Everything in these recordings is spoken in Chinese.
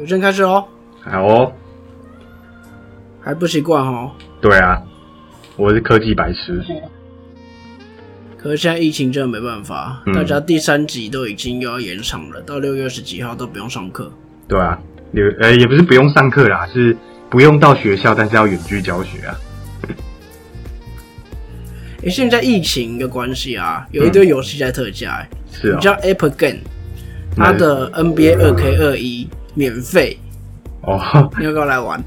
有声开始哦，好哦，还不习惯哦。对啊，我是科技白痴。可是现在疫情真的没办法，嗯大家第三集都已经又要延长了，到六月二十几号都不用上课。对啊，也呃也不是不用上课啦，是不用到学校，但是要远距教学啊。诶，现在疫情的关系啊，有一堆游戏在特价、诶是啊、你知道 App Game，它的 NBA 二 K 二一免费，哦，你要不要来玩？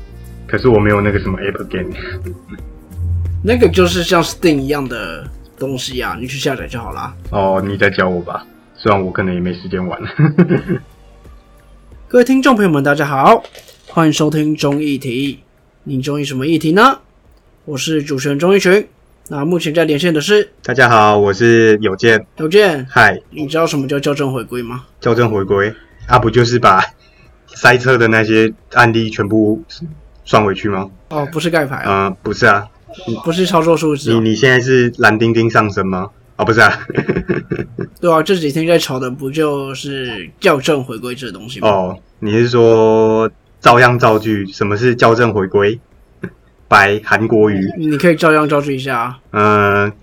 可是我没有那个什么 App Game。那个就是像 Steam 一样的东西啊，你去下载就好啦。哦，你再教我吧，虽然我可能也没时间玩。各位听众朋友们，大家好，欢迎收听中议题。你中意什么议题呢？我是主持人钟义群。那目前在连线的是大家好，我是有健，有健，嗨，你知道什么叫校正回归吗？校正回归啊，不就是把塞车的那些案例全部算回去吗？哦，不是盖牌啊，嗯、不是啊，不是操作数值、哦，你你现在是蓝丁丁上升吗？哦，不是啊，对啊，这几天在吵的不就是校正回归这东西吗？哦，你是说照样造句？什么是校正回归？白韩国语，你可以照样造句一下啊。嗯、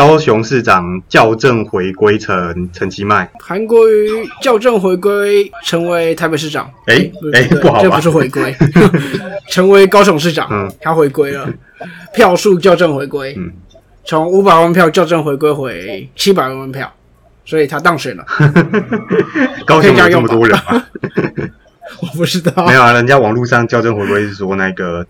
高雄市长校正回归成陈其迈，韩国瑜校正回归成为台北市长，诶不诶对不好吧？这不是回归，成为高雄市长，嗯。他回归了，票数校正回归，嗯。从五百万票校正回归回七百万票，所以他当选了。高雄有这么多人吗？我不知道。没，有啊，人家网络上校正回归是说那个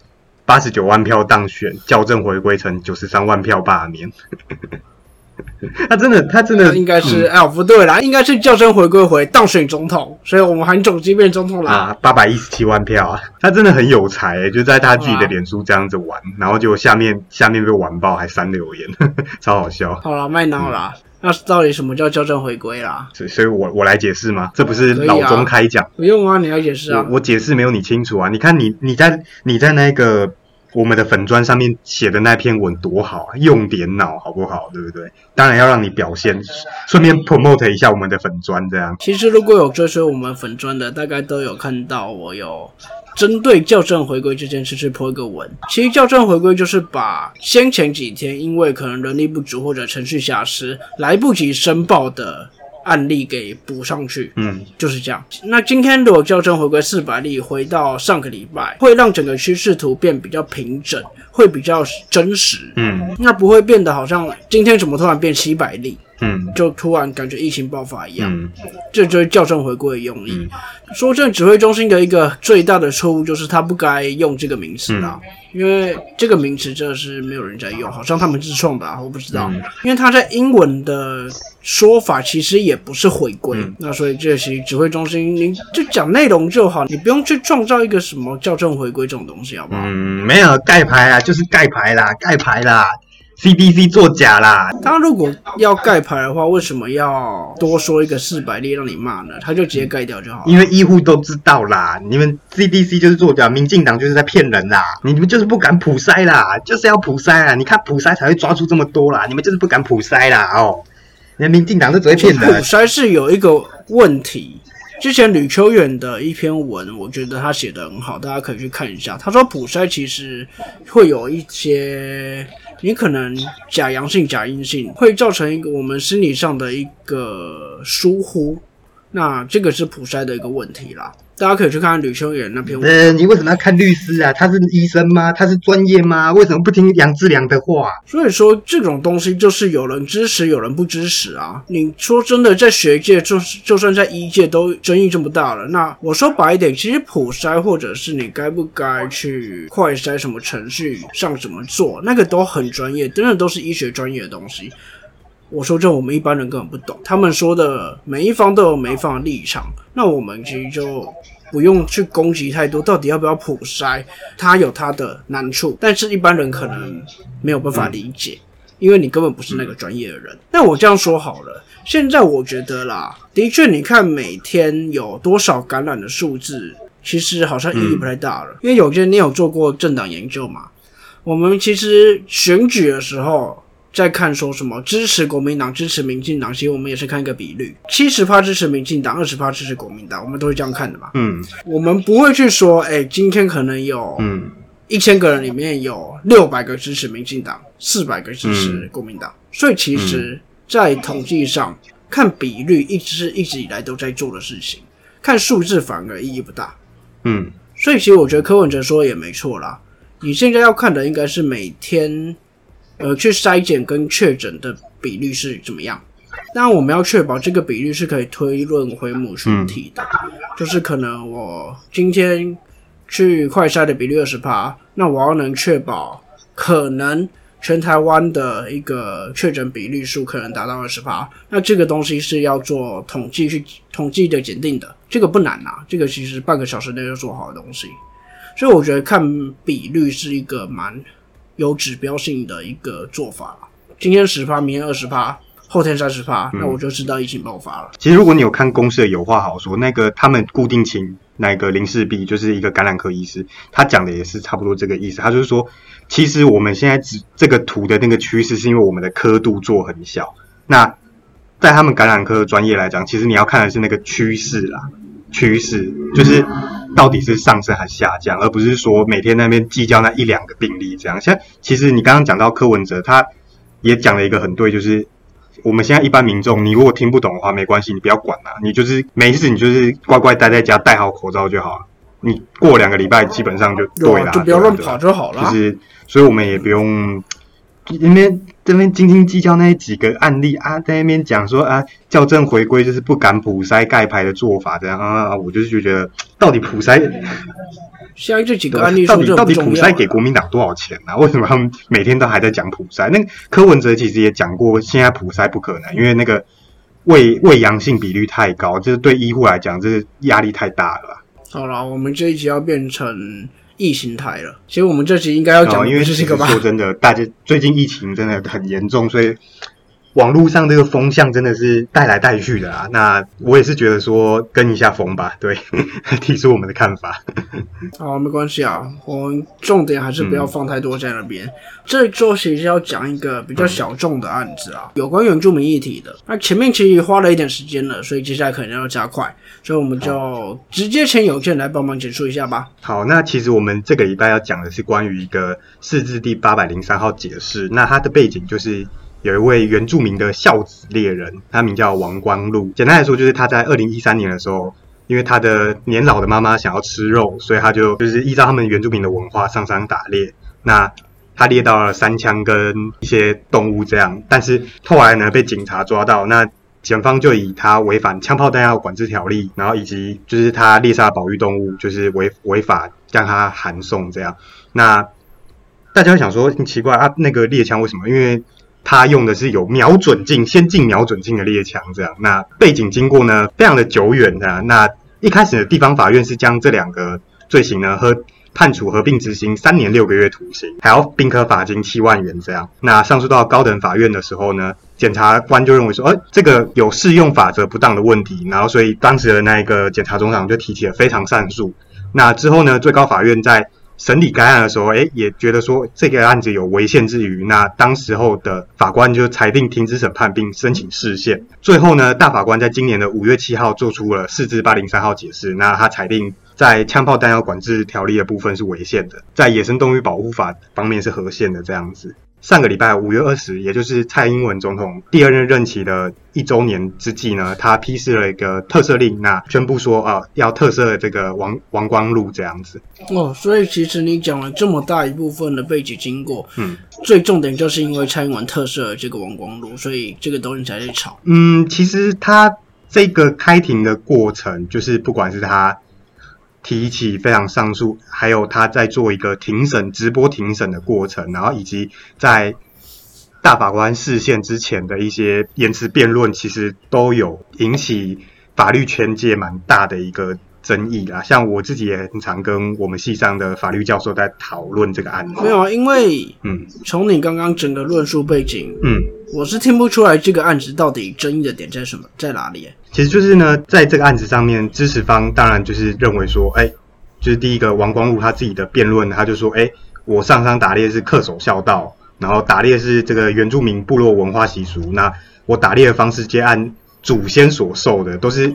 八十九万票当选，校正回归成九十三万票罢免。他真的，他真的应该是哎、不对啦，应该是校正回归回当选总统，所以我们喊总机变总统啦。啊，八百一十七万票啊，他真的很有才、欸，就在他自己的脸书这样子玩，然后就下面下面被完爆，还删留言，超好笑。好了，卖脑啦。那到底什么叫校正回归啦？所以所以我我来解释吗？这不是老中开讲，不用啊，你来解释啊。我我解释没有你清楚啊。你看你你在你在那个我们的粉砖上面写的那篇文多好啊，用点脑好不好？对不对？当然要让你表现，顺便 promote 一下我们的粉砖，这样。其实如果有追随我们粉砖的，大概都有看到我有针对校正回归这件事去破一个文。其实校正回归就是把先前几天因为可能人力不足或者程序瑕疵来不及申报的案例给补上去。嗯，就是这样。那今天如果校正回归四百例，回到上个礼拜，会让整个趋势图变比较平整，会比较真实。嗯那不会变得好像今天怎么突然变七百例，嗯就突然感觉疫情爆发一样。嗯这就是校正回归的用意。说正，指挥中心的一个最大的错误就是他不该用这个名词啦，因为这个名词真的是没有人在用，好像他们自创的、啊，我不知道。嗯因为他在英文的说法其实也不是回归，那所以这些指挥中心你就讲内容就好，你不用去创造一个什么校正回归这种东西，好不好？嗯，没有盖牌啊，就是盖牌啦，盖牌啦，CDC 作假啦。他如果要盖牌的话，为什么要多说一个四百例让你骂呢？他就直接盖掉就好了。因为医护都知道啦，你们 CDC 就是作假，民进党就是在骗人啦，你们就是不敢普筛啦，就是要普筛啊，你看普筛才会抓住这么多啦，你们就是不敢普筛啦哦，你们民进党是只会骗人普人，筛是有一个问题。之前吕秋远的一篇文，我觉得他写的很好，大家可以去看一下。他说普筛其实会有一些，你可能假阳性、假阴性，会造成一个我们心理上的一个疏忽。那这个是普筛的一个问题啦，大家可以去看看吕秋远那篇文。呃，你为什么要看律师啊？他是医生吗？他是专业吗？为什么不听杨志良的话？所以说，这种东西就是有人支持，有人不支持啊。你说真的，在学界，就就算在医界都争议这么大了，那我说白一点，其实普筛或者是你该不该去快筛什么程序上怎么做，那个都很专业，真的都是医学专业的东西。我说这我们一般人根本不懂，他们说的每一方都有每一方的立场，那我们其实就不用去攻击太多，到底要不要普筛，它有它的难处，但是一般人可能没有办法理解，因为你根本不是那个专业的人。那我这样说好了，现在我觉得啦，的确，你看每天有多少感染的数字，其实好像意义不太大了，因为有些你有做过政党研究嘛，我们其实选举的时候。在看说什么支持国民党、支持民进党，其实我们也是看一个比率，七十趴支持民进党，二十趴支持国民党，我们都是这样看的嘛。嗯我们不会去说，哎、今天可能有嗯一千个人里面有六百个支持民进党，四百个支持国民党，所以其实，在统计上看比率，一直是一直以来都在做的事情，看数字反而意义不大。嗯所以其实我觉得柯文哲说的也没错啦。你现在要看的应该是每天，呃，去筛检跟确诊的比率是怎么样。当然，我们要确保这个比率是可以推论回母群体的，就是可能我今天去快筛的比率二十趴，那我要能确保可能全台湾的一个确诊比率数可能达到二十趴，那这个东西是要做统计去统计的检定的，这个不难啊，这个其实半个小时内就做好的东西，所以我觉得看比率是一个蛮有指标性的一个做法啦。今天十趴，明天二十趴，后天三十趴，那我就知道疫情爆发了。其实如果你有看公司的有话好说，那个他们固定请那个林世璧，就是一个感染科医师，他讲的也是差不多这个意思。他就是说，其实我们现在只这个图的那个趋势，是因为我们的刻度做很小。那在他们感染科的专业来讲，其实你要看的是那个趋势啦，趋势就是到底是上升还是下降，而不是说每天那边计较那一两个病例这样。像其实你刚刚讲到柯文哲，他也讲了一个很对，就是我们现在一般民众，你如果听不懂的话，没关系，你不要管啦、你就是没事，你就是乖乖待在家，戴好口罩就好了。你过两个礼拜，基本上就对啦，就不要乱跑就好了啊。就是，所以我们也不用那边这边斤斤计较那几个案例啊，在那边讲说啊，校正回归就是不敢普筛盖牌的做法，这样啊，我就是觉得到底普筛现在这几个案例到底到底普。筛给国民党多少钱啊？为什么他们每天都还在讲普筛？那个柯文哲其实也讲过，现在普筛不可能，因为那个胃胃阳性比率太高，就是对医护来讲，这是压力太大了。好了，我们这一集要变成异形态了。其实我们这集应该要讲哦，因为是这个吧？说真的，大家最近疫情真的很严重，所以网络上这个风向真的是带来带去的啊。那我也是觉得说跟一下风吧，对，提出我们的看法。好，没关系啊，我们重点还是不要放太多在那边。这周其实要讲一个比较小众的案子啊，有关原住民议题的。那前面其实花了一点时间了，所以接下来可能要加快，所以我们就直接请有件来帮忙简述一下吧。好，那其实我们这个礼拜要讲的是关于一个四字第八百零三号解释。那它的背景就是有一位原住民的孝子猎人，他名叫王光禄。简单来说，就是他在二零一三年的时候，因为他的年老的妈妈想要吃肉，所以他就就是依照他们原住民的文化上山打猎。那他猎到了三枪跟一些动物这样，但是后来呢被警察抓到，那检方就以他违反枪炮弹药管制条例，然后以及就是他猎杀保育动物，就是违违法将他函送这样。那大家会想说，很奇怪啊，那个猎枪为什么？因为他用的是有瞄准镜、先进瞄准镜的猎枪，这样。那背景经过呢，非常的久远的。那一开始的地方法院是将这两个罪行呢和判处合并执行三年六个月徒刑，还要并科罚金七万元这样。那上诉到高等法院的时候呢，检察官就认为说，呃，这个有适用法则不当的问题，然后所以当时的那一个检察总长就提起了非常上诉。那之后呢，最高法院在审理该案的时候，诶，也觉得说这个案子有违宪之余，那当时候的法官就裁定停止审判并申请释宪。最后呢，大法官在今年的五月七号做出了四至八零三号解释，那他裁定在枪炮弹药管制条例的部分是违宪的，在野生动物保护法方面是合宪的这样子。上个礼拜五月二十，也就是蔡英文总统第二任任期的一周年之际呢，他批示了一个特赦令，那宣布说啊、要特赦这个王王光禄这样子。哦，所以其实你讲了这么大一部分的背景经过，嗯，最重点就是因为蔡英文特赦了这个王光禄，所以这个东西才在吵。嗯，其实他这个开庭的过程，就是不管是他提起非常上诉，还有他在做一个庭审直播庭审的过程，然后以及在大法官视线之前的一些言辞辩论，其实都有引起法律圈界蛮大的一个争议啦。像我自己也很常跟我们系上的法律教授在讨论这个案子。没有啊，因为嗯从你刚刚整个论述背景，嗯。我是听不出来这个案子到底争议的点在什么，在哪里耶？其实就是呢，在这个案子上面，支持方当然就是认为说，哎，就是第一个王光禄他自己的辩论，他就说，哎，我上山打猎是恪守孝道，然后打猎是这个原住民部落文化习俗。那我打猎的方式皆按祖先所授的，都是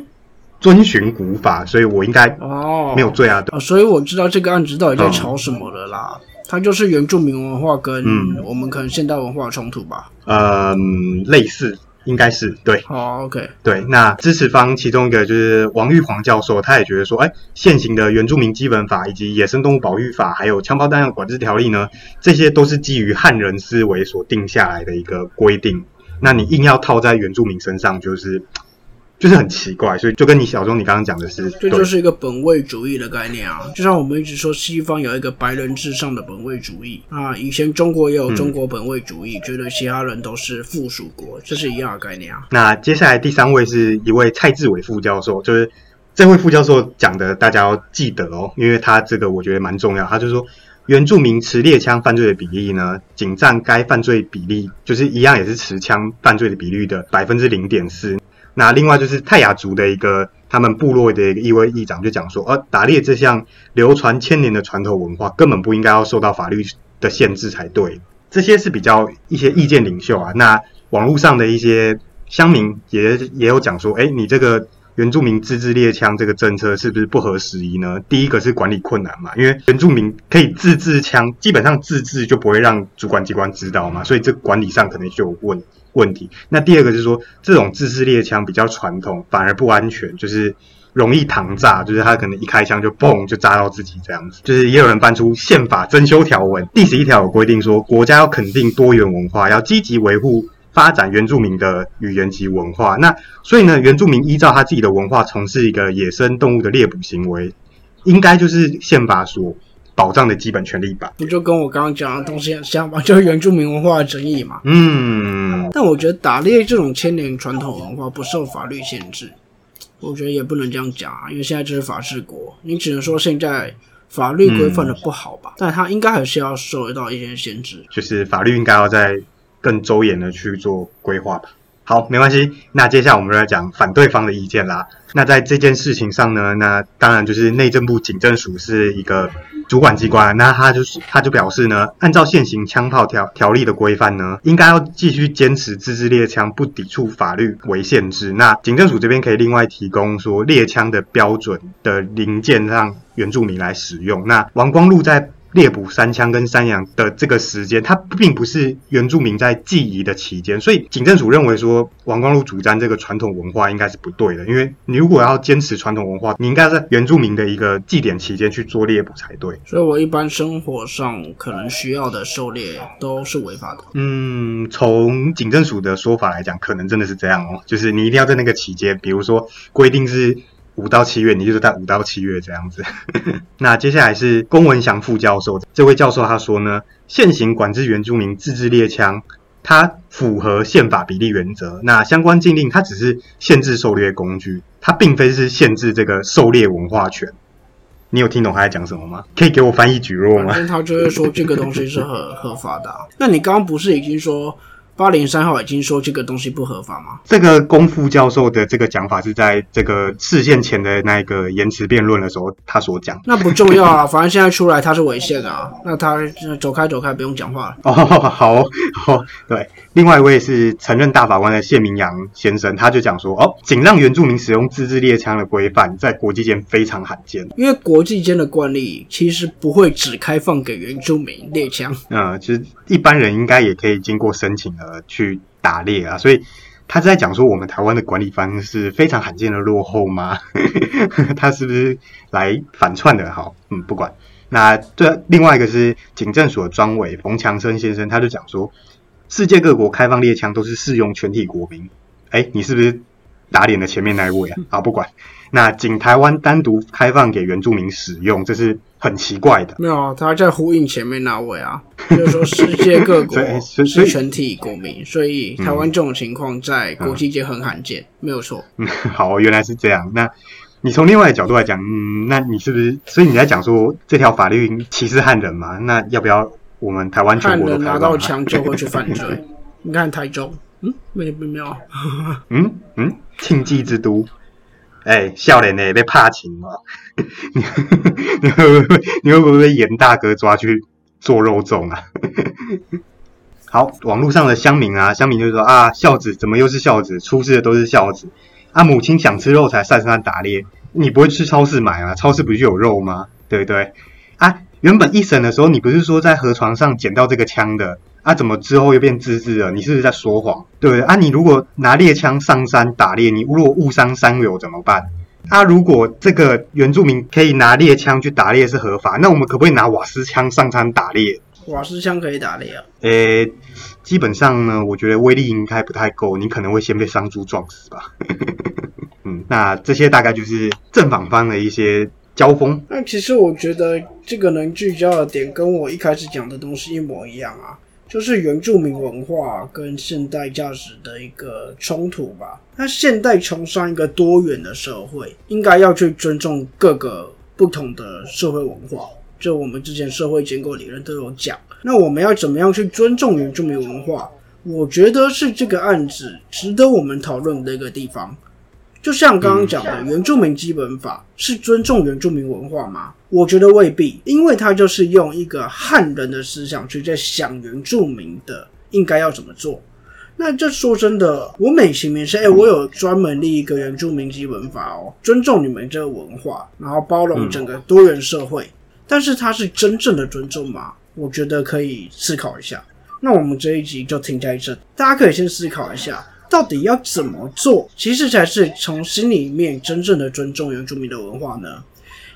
遵循古法，所以我应该哦，没有罪啊。啊，所以我知道这个案子到底在吵什么了啦。它就是原住民文化跟我们可能现代文化冲突吧？嗯，类似，应该是对。好，OK，对。那支持方其中一个就是王玉煌教授，他也觉得说，哎，现行的原住民基本法以及野生动物保育法，还有枪炮弹药管制条例呢，这些都是基于汉人思维所定下来的一个规定。那你硬要套在原住民身上，就是。就是很奇怪，所以就跟你小钟你刚刚讲的是，这就是一个本位主义的概念啊。就像我们一直说西方有一个白人至上的本位主义啊，以前中国也有中国本位主义，觉得其他人都是附属国，这是一样的概念啊。那接下来第三位是一位蔡志伟副教授，就是这位副教授讲的，大家要记得哦，因为他这个我觉得蛮重要。他就说，原住民持猎枪犯罪的比例呢，仅占该犯罪比例，就是一样也是持枪犯罪的比率的百分之零点四。那另外就是泰雅族的一个他们部落的一个一位议长就讲说，呃，打猎这项流传千年的传统文化根本不应该要受到法律的限制才对。这些是比较一些意见领袖啊。那网络上的一些乡民也也有讲说，哎，你这个原住民自制猎枪这个政策是不是不合时宜呢？第一个是管理困难嘛，因为原住民可以自制枪，基本上自制就不会让主管机关知道嘛，所以这管理上可能就有问。问题。那第二个就是说，这种自制猎枪比较传统，反而不安全，就是容易膛炸，就是他可能一开枪就嘣就炸到自己这样子。就是也有人搬出宪法增修条文，第十一条有规定说，国家要肯定多元文化，要积极维护发展原住民的语言及文化。那所以呢，原住民依照他自己的文化从事一个野生动物的猎捕行为，应该就是宪法所。保障的基本权利吧，不就跟我刚刚讲的东西很像吗？就是原住民文化的争议嘛。嗯，但我觉得打猎这种千年传统文化不受法律限制，我觉得也不能这样讲啊，因为现在这是法治国，你只能说现在法律规范的不好吧。但它应该还是要受到一些限制，就是法律应该要在更周延的去做规划吧。好，没关系。那接下来我们来讲反对方的意见啦。那在这件事情上呢，那当然就是内政部警政署是一个主管机关，那他就是他就表示呢，按照现行枪炮条条例的规范呢，应该要继续坚持自制猎枪不抵触法律为限制。那警政署这边可以另外提供说猎枪的标准的零件让原住民来使用。那王光禄在。猎捕山枪跟山羊的这个时间，它并不是原住民在记忆的期间，所以警政署认为说王光禄主张这个传统文化应该是不对的，因为你如果要坚持传统文化，你应该在原住民的一个祭典期间去做猎捕才对。所以我一般生活上可能需要的狩猎都是违法的。嗯，从警政署的说法来讲，可能真的是这样哦，就是你一定要在那个期间，比如说规定是。五到七月，你就是在五到七月这样子。那接下来是龚文祥副教授，这位教授他说呢，现行管制原住民自制猎枪，它符合宪法比例原则。那相关禁令它只是限制狩猎工具，它并非是限制这个狩猎文化权。你有听懂他在讲什么吗？可以给我翻译举弱吗？他就是说这个东西是合合法的。那你刚刚不是已经说？八零三号已经说这个东西不合法吗？这个功夫教授的这个讲法是在这个事件前的那个延迟辩论的时候他所讲。那不重要啊，反正现在出来他是违宪的啊，那他走开走开，不用讲话了。哦，好，好，对。另外一位是曾任大法官的谢明阳先生，他就讲说，哦，仅让原住民使用自制猎枪的规范，在国际间非常罕见。因为国际间的惯例其实不会只开放给原住民猎枪。嗯，其实一般人应该也可以经过申请的呃去打猎啊。所以他是在讲说，我们台湾的管理方式非常罕见的落后吗？他是不是来反串的？好，嗯，不管。那这另外一个是警政署的庄委冯强生先生，他就讲说。世界各国开放猎枪都是适用全体国民。哎，你是不是打脸的前面那一位啊？好，不管。那仅台湾单独开放给原住民使用，这是很奇怪的。没有啊，他在呼应前面那位啊，就是说世界各国 是全体国民，所以台湾这种情况在国际间很罕见，没有错。好，原来是这样。那你从另外的角度来讲，嗯，那你是不是？所以你在讲说这条法律歧视汉人嘛？那要不要？我们台湾全国都拿到枪就会去犯罪。你看台中，嗯，没有，嗯嗯，庆忌之都，哎，笑脸呢被怕情哦，你会不会你会不会被严大哥抓去做肉粽啊？好，网络上的乡民啊，乡民就说啊，孝子怎么又是孝子？出事的都是孝子啊！母亲想吃肉才上山打猎，你不会去超市买啊？超市不就有肉吗？对不对？啊，原本一审的时候，你不是说在河床上捡到这个枪的啊？怎么之后又变自制了？你是不是在说谎？对不对？啊，你如果拿猎枪上山打猎，你如果误伤山友怎么办？啊，如果这个原住民可以拿猎枪去打猎是合法，那我们可不可以拿瓦斯枪上山打猎？瓦斯枪可以打猎啊？诶，基本上呢，我觉得威力应该不太够，你可能会先被伤猪撞死吧。嗯，那这些大概就是正反方的一些交锋。那其实我觉得这个能聚焦的点，跟我一开始讲的东西一模一样啊。就是原住民文化跟现代价值的一个冲突吧。那现代崇尚一个多元的社会，应该要去尊重各个不同的社会文化。就我们之前社会结构理论都有讲。那我们要怎么样去尊重原住民文化？我觉得是这个案子值得我们讨论的一个地方。就像刚刚讲的，原住民基本法是尊重原住民文化吗？我觉得未必，因为它就是用一个汉人的思想去在想原住民的应该要怎么做。那这说真的，我美其名是，哎，我有专门立一个原住民基本法哦，尊重你们这个文化，然后包容整个多元社会。但是它是真正的尊重吗？我觉得可以思考一下。那我们这一集就停在这，大家可以先思考一下。到底要怎么做，其实才是从心里面真正的尊重原住民的文化呢？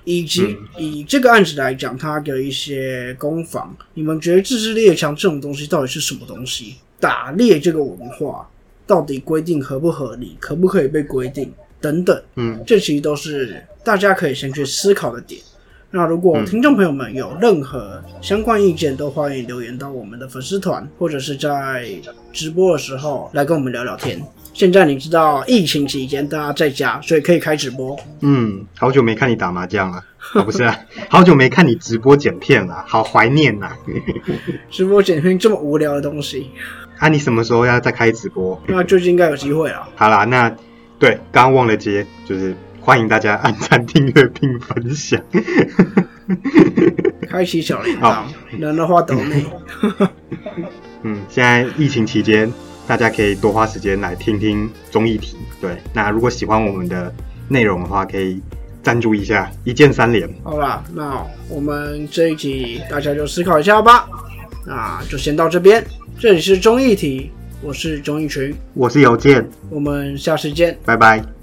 以及以这个案子来讲，它的一些攻防，你们觉得自制猎枪这种东西到底是什么东西？打猎这个文化到底规定合不合理，可不可以被规定等等？嗯，这其实都是大家可以先去思考的点。那如果听众朋友们有任何相关意见，都欢迎留言到我们的粉丝团，或者是在直播的时候来跟我们聊聊天。现在你知道疫情期间大家在家，所以可以开直播。嗯，好久没看你打麻将了，不是啊，好久没看你直播剪片了，好怀念呐！直播剪片这么无聊的东西，啊，你什么时候要再开直播？那最近应该有机会了。好啦，那对，刚刚忘了接，就是。欢迎大家按赞、订阅并分享，开启小铃铛，能的话等你。嗯，现在疫情期间，大家可以多花时间来听听综艺题。对，那如果喜欢我们的内容的话，可以赞助一下，一键三连。好啦，那我们这一集大家就思考一下吧。那就先到这边，这里是综艺题，我是综艺群，我是邮件，我们下次见，拜拜。